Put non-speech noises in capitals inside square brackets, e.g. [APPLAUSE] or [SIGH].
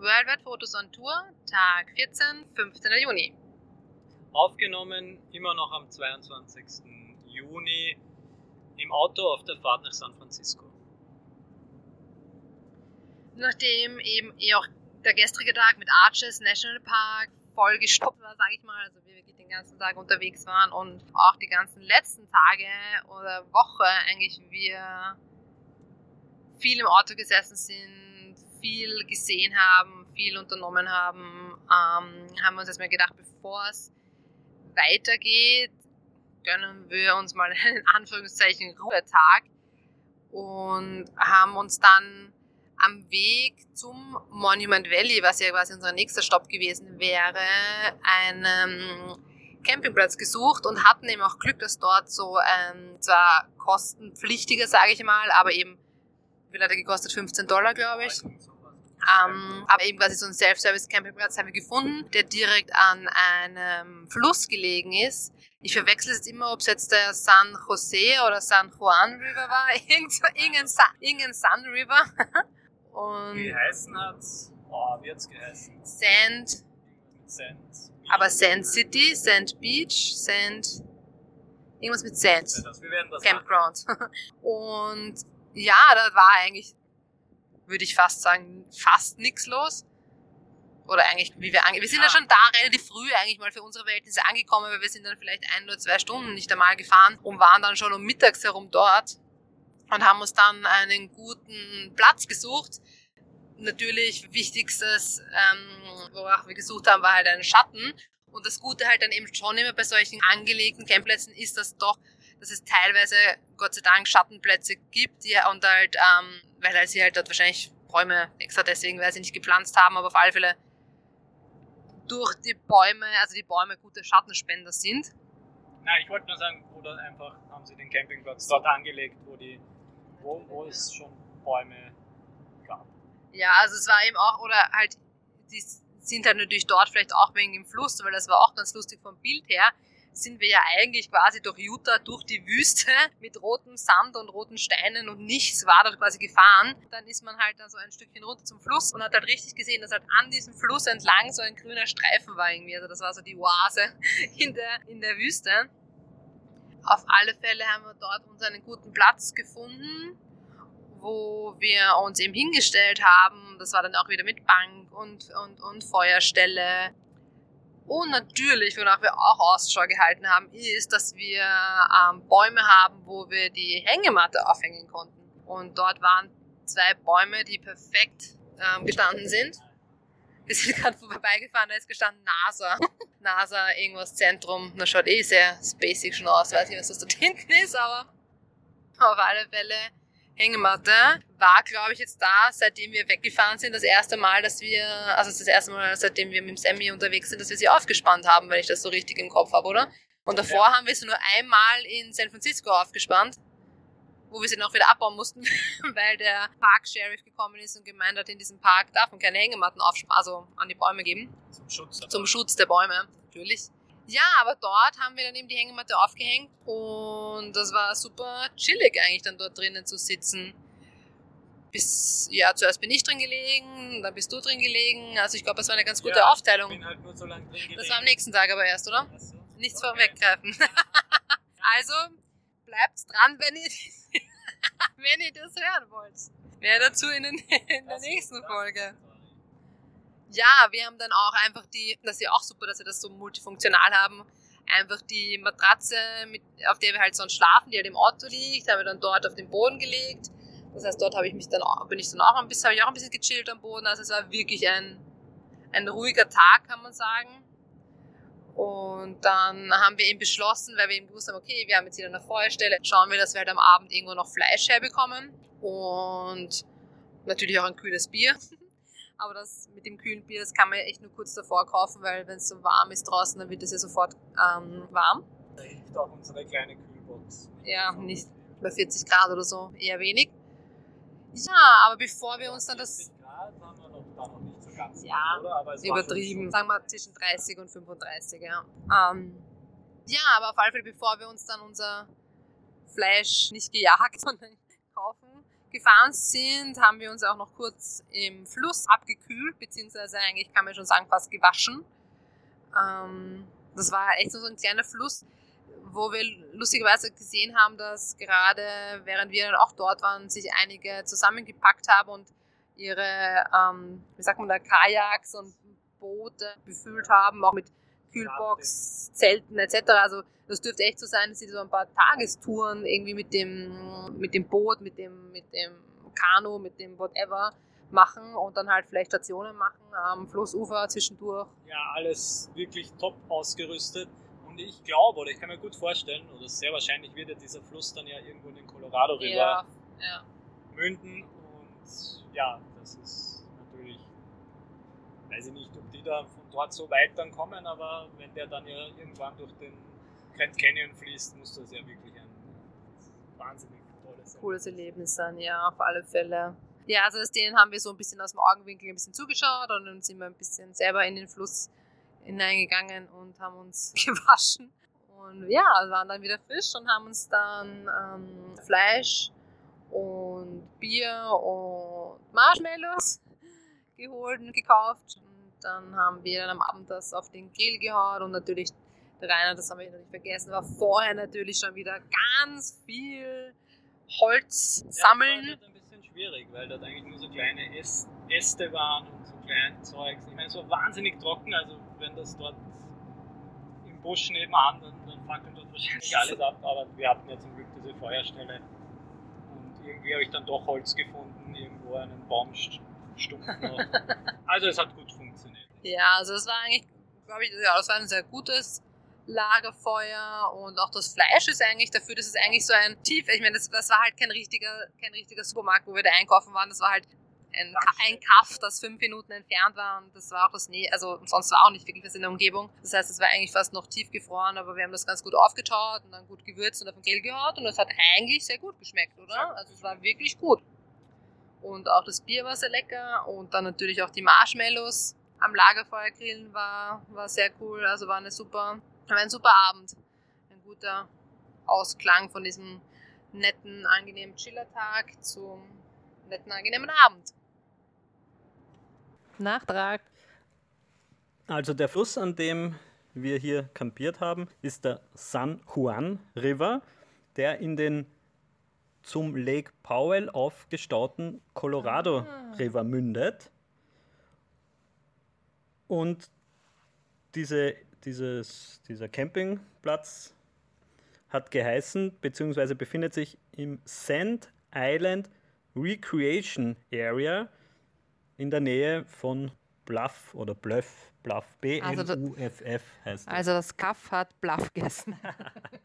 Worldwide Fotos on Tour, Tag 14, 15. Juni. Aufgenommen immer noch am 22. Juni im Auto auf der Fahrt nach San Francisco. Nachdem eben eh auch der gestrige Tag mit Arches National Park voll gestoppt war, sage ich mal, also wir wirklich den ganzen Tag unterwegs waren und auch die ganzen letzten Tage oder Woche eigentlich wir viel im Auto gesessen sind, viel gesehen haben, viel unternommen haben, ähm, haben wir uns erstmal gedacht, bevor es weitergeht, gönnen wir uns mal [LAUGHS] in Anführungszeichen Ruhetag und haben uns dann am Weg zum Monument Valley, was ja quasi unser nächster Stopp gewesen wäre, einen Campingplatz gesucht und hatten eben auch Glück, dass dort so ein zwar kostenpflichtiger, sage ich mal, aber eben, wie hat er gekostet? 15 Dollar, glaube ich. Ähm, aber eben quasi so ein Self-Service-Campingplatz haben wir gefunden, der direkt an einem Fluss gelegen ist. Ich verwechsel jetzt immer, ob es jetzt der San Jose oder San Juan River war. [LAUGHS] Irgend, irgendein, irgendein Sun River. [LAUGHS] Und wie heißen hat's? Oh, wie hat's geheißen? Sand. Sand. Aber Sand City, Sand Beach, Sand. Irgendwas mit Sand. Wir werden das Campground. [LAUGHS] Und ja, da war eigentlich, würde ich fast sagen, fast nichts los. Oder eigentlich, wie wir ange Wir sind ja. ja schon da relativ früh eigentlich mal für unsere Verhältnisse angekommen, weil wir sind dann vielleicht ein oder zwei Stunden nicht einmal gefahren und waren dann schon um mittags herum dort und haben uns dann einen guten Platz gesucht. Natürlich wichtigstes, ähm, worauf wir gesucht haben, war halt ein Schatten. Und das Gute halt dann eben schon immer bei solchen angelegten Campplätzen ist, dass doch, dass es teilweise Gott sei Dank Schattenplätze gibt, die und halt, ähm, weil sie halt dort wahrscheinlich Bäume extra deswegen, weil sie nicht gepflanzt haben, aber auf alle Fälle durch die Bäume, also die Bäume gute Schattenspender sind. Nein, ich wollte nur sagen, oder einfach haben sie den Campingplatz dort angelegt, wo die wo, wo es schon Bäume gab. Ja, also es war eben auch, oder halt, die sind halt natürlich dort vielleicht auch wegen dem Fluss, weil das war auch ganz lustig vom Bild her, sind wir ja eigentlich quasi durch Utah, durch die Wüste [LAUGHS] mit rotem Sand und roten Steinen und nichts war dort quasi gefahren. Dann ist man halt da so ein Stückchen runter zum Fluss und hat halt richtig gesehen, dass halt an diesem Fluss entlang so ein grüner Streifen war irgendwie. Also das war so die Oase [LAUGHS] in der, in der Wüste. Auf alle Fälle haben wir dort uns einen guten Platz gefunden, wo wir uns eben hingestellt haben. Das war dann auch wieder mit Bank und, und, und Feuerstelle. Und natürlich, wonach wir auch Ausschau gehalten haben, ist, dass wir ähm, Bäume haben, wo wir die Hängematte aufhängen konnten. Und dort waren zwei Bäume, die perfekt ähm, gestanden sind. Wir sind gerade [LAUGHS] vorbeigefahren, da ist gestanden NASA. [LAUGHS] NASA, irgendwas Zentrum. Das schaut eh sehr spacig schon aus. Weiß nicht, was das da [LAUGHS] hinten ist, aber auf alle Fälle Hängematte. War, glaube ich, jetzt da, seitdem wir weggefahren sind, das erste Mal, dass wir, also das erste Mal, seitdem wir mit dem Sammy unterwegs sind, dass wir sie aufgespannt haben, wenn ich das so richtig im Kopf habe, oder? Und davor ja. haben wir sie nur einmal in San Francisco aufgespannt wo wir sie noch wieder abbauen mussten, [LAUGHS] weil der Park-Sheriff gekommen ist und gemeint hat, in diesem Park darf man keine Hängematten also an die Bäume geben. Zum Schutz. Zum Schutz der Bäume, natürlich. Ja, aber dort haben wir dann eben die Hängematte aufgehängt und das war super chillig eigentlich dann dort drinnen zu sitzen. Bis, ja, zuerst bin ich drin gelegen, dann bist du drin gelegen. Also ich glaube, es war eine ganz gute ja, Aufteilung. Ich bin halt nur so lange drin gelegen. Das war am nächsten Tag aber erst, oder? So. Nichts okay. vorweggreifen. [LAUGHS] also, bleibt dran, wenn ihr, [LAUGHS] wenn ihr das hören wollt. Mehr dazu in, den, in der nächsten Folge. Ja, wir haben dann auch einfach die, das ist ja auch super, dass wir das so multifunktional haben, einfach die Matratze, mit, auf der wir halt sonst schlafen, die halt im Auto liegt, haben wir dann dort auf den Boden gelegt. Das heißt, dort habe ich mich dann auch, bin ich dann auch ein bisschen, habe ich auch ein bisschen gechillt am Boden. Also es war wirklich ein, ein ruhiger Tag, kann man sagen. Und dann haben wir eben beschlossen, weil wir eben gewusst haben, okay, wir haben jetzt hier eine Feuerstelle, schauen wir, dass wir halt am Abend irgendwo noch Fleisch herbekommen und natürlich auch ein kühles Bier. Aber das mit dem kühlen Bier, das kann man ja echt nur kurz davor kaufen, weil wenn es so warm ist draußen, dann wird es ja sofort ähm, warm. Da hilft auch unsere kleine Kühlbox. Ja, nicht bei 40 Grad oder so, eher wenig. Ja, aber bevor wir uns dann das... Grad haben wir noch, da noch nicht ganz ja, oder? Aber es übertrieben. Sagen wir zwischen 30 und 35, ja. Ähm, ja, aber auf alle Fälle, bevor wir uns dann unser Fleisch nicht gejagt, [LAUGHS] sondern gefahren sind, haben wir uns auch noch kurz im Fluss abgekühlt, beziehungsweise eigentlich kann man schon sagen fast gewaschen. Ähm, das war echt so ein kleiner Fluss, wo wir lustigerweise gesehen haben, dass gerade während wir dann auch dort waren, sich einige zusammengepackt haben und ihre, ähm, wie sagt man da, Kajaks und Boote befüllt haben, auch mit Kühlbox, Zelten etc. Also das dürfte echt so sein, dass sie so ein paar Tagestouren irgendwie mit dem, mit dem Boot, mit dem, mit dem Kanu, mit dem whatever machen und dann halt vielleicht Stationen machen am Flussufer zwischendurch. Ja, alles wirklich top ausgerüstet. Und ich glaube, oder ich kann mir gut vorstellen, oder sehr wahrscheinlich wird ja dieser Fluss dann ja irgendwo in den Colorado River ja, ja. münden. Und ja, das ist weiß ich nicht, ob die da von dort so weit dann kommen, aber wenn der dann ja irgendwann durch den Grand Canyon fließt, muss das ja wirklich ein wahnsinnig tolles Cooles Erlebnis sein, ja, auf alle Fälle. Ja, also das denen haben wir so ein bisschen aus dem Augenwinkel ein bisschen zugeschaut und dann sind wir ein bisschen selber in den Fluss hineingegangen und haben uns [LAUGHS] gewaschen. Und ja, waren dann wieder Fisch und haben uns dann ähm, Fleisch und Bier und Marshmallows geholt und gekauft. Und dann haben wir dann am Abend das auf den Grill gehauen und natürlich der Rainer, das haben wir noch nicht vergessen, war vorher natürlich schon wieder ganz viel Holz sammeln. Ja, das war ein bisschen schwierig, weil dort eigentlich nur so kleine Äste waren und so klein Zeugs. Ich meine, so wahnsinnig trocken, also wenn das dort im Busch nebenan, dann, dann fackelt dort wahrscheinlich [LAUGHS] alles ab, aber wir hatten ja zum Glück diese Feuerstelle und irgendwie habe ich dann doch Holz gefunden, irgendwo einen Baumstumpf noch. Also es hat gut funktioniert. Ja, also es war eigentlich, glaube ich, ja, das war ein sehr gutes Lagerfeuer und auch das Fleisch ist eigentlich dafür, dass es eigentlich so ein tief, ich meine, das, das war halt kein richtiger, kein richtiger Supermarkt, wo wir da einkaufen waren, das war halt ein, ein Kaff, das fünf Minuten entfernt war und das war auch das Nähe, also sonst war auch nicht wirklich was in der Umgebung. Das heißt, es war eigentlich fast noch tiefgefroren, aber wir haben das ganz gut aufgetaut und dann gut gewürzt und auf den Grill gehaut und das hat eigentlich sehr gut geschmeckt, oder? Also es war wirklich gut. Und auch das Bier war sehr lecker und dann natürlich auch die Marshmallows am Lagerfeuer grillen war, war sehr cool, also war eine super, war ein super Abend. Ein guter Ausklang von diesem netten, angenehmen Chillertag zum netten, angenehmen Abend. Nachtrag. Also der Fluss, an dem wir hier kampiert haben, ist der San Juan River, der in den zum Lake Powell aufgestauten Colorado ah. River mündet. Und diese, dieses, dieser Campingplatz hat geheißen, beziehungsweise befindet sich im Sand Island Recreation Area in der Nähe von Bluff oder Bluff, Bluff, B-L-U-F-F heißt das. Also das Kaff hat Bluff gegessen. [LAUGHS]